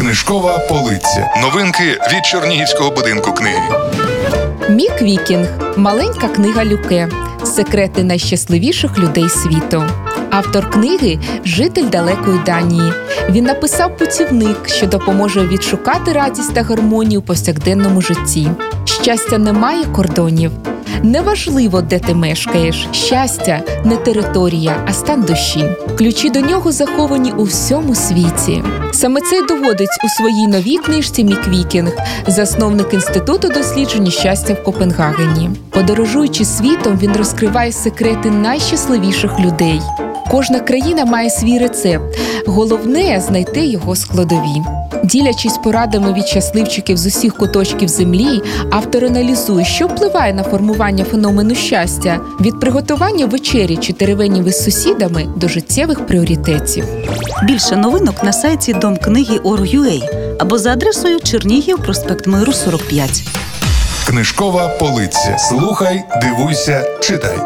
Книжкова полиця. Новинки від Чернігівського будинку книги. Мік Вікінг маленька книга Люке. Секрети найщасливіших людей світу. Автор книги житель далекої Данії. Він написав путівник, що допоможе відшукати радість та гармонію у повсякденному житті. Щастя не має кордонів. Неважливо, де ти мешкаєш. Щастя не територія, а стан душі. Ключі до нього заховані у всьому світі. Саме це доводить у своїй новій книжці Мік Вікінг, засновник інституту дослідження щастя в Копенгагені. Подорожуючи світом, він розкриває секрети найщасливіших людей. Кожна країна має свій рецепт. Головне знайти його складові. Ділячись порадами від щасливчиків з усіх куточків землі, автор аналізує, що впливає на формування феномену щастя від приготування вечері чи теревенів із сусідами до життєвих пріоритетів. Більше новинок на сайті Дом книги Орг.ua або за адресою Чернігів, проспект Миру 45. Книжкова полиця. Слухай, дивуйся, читай.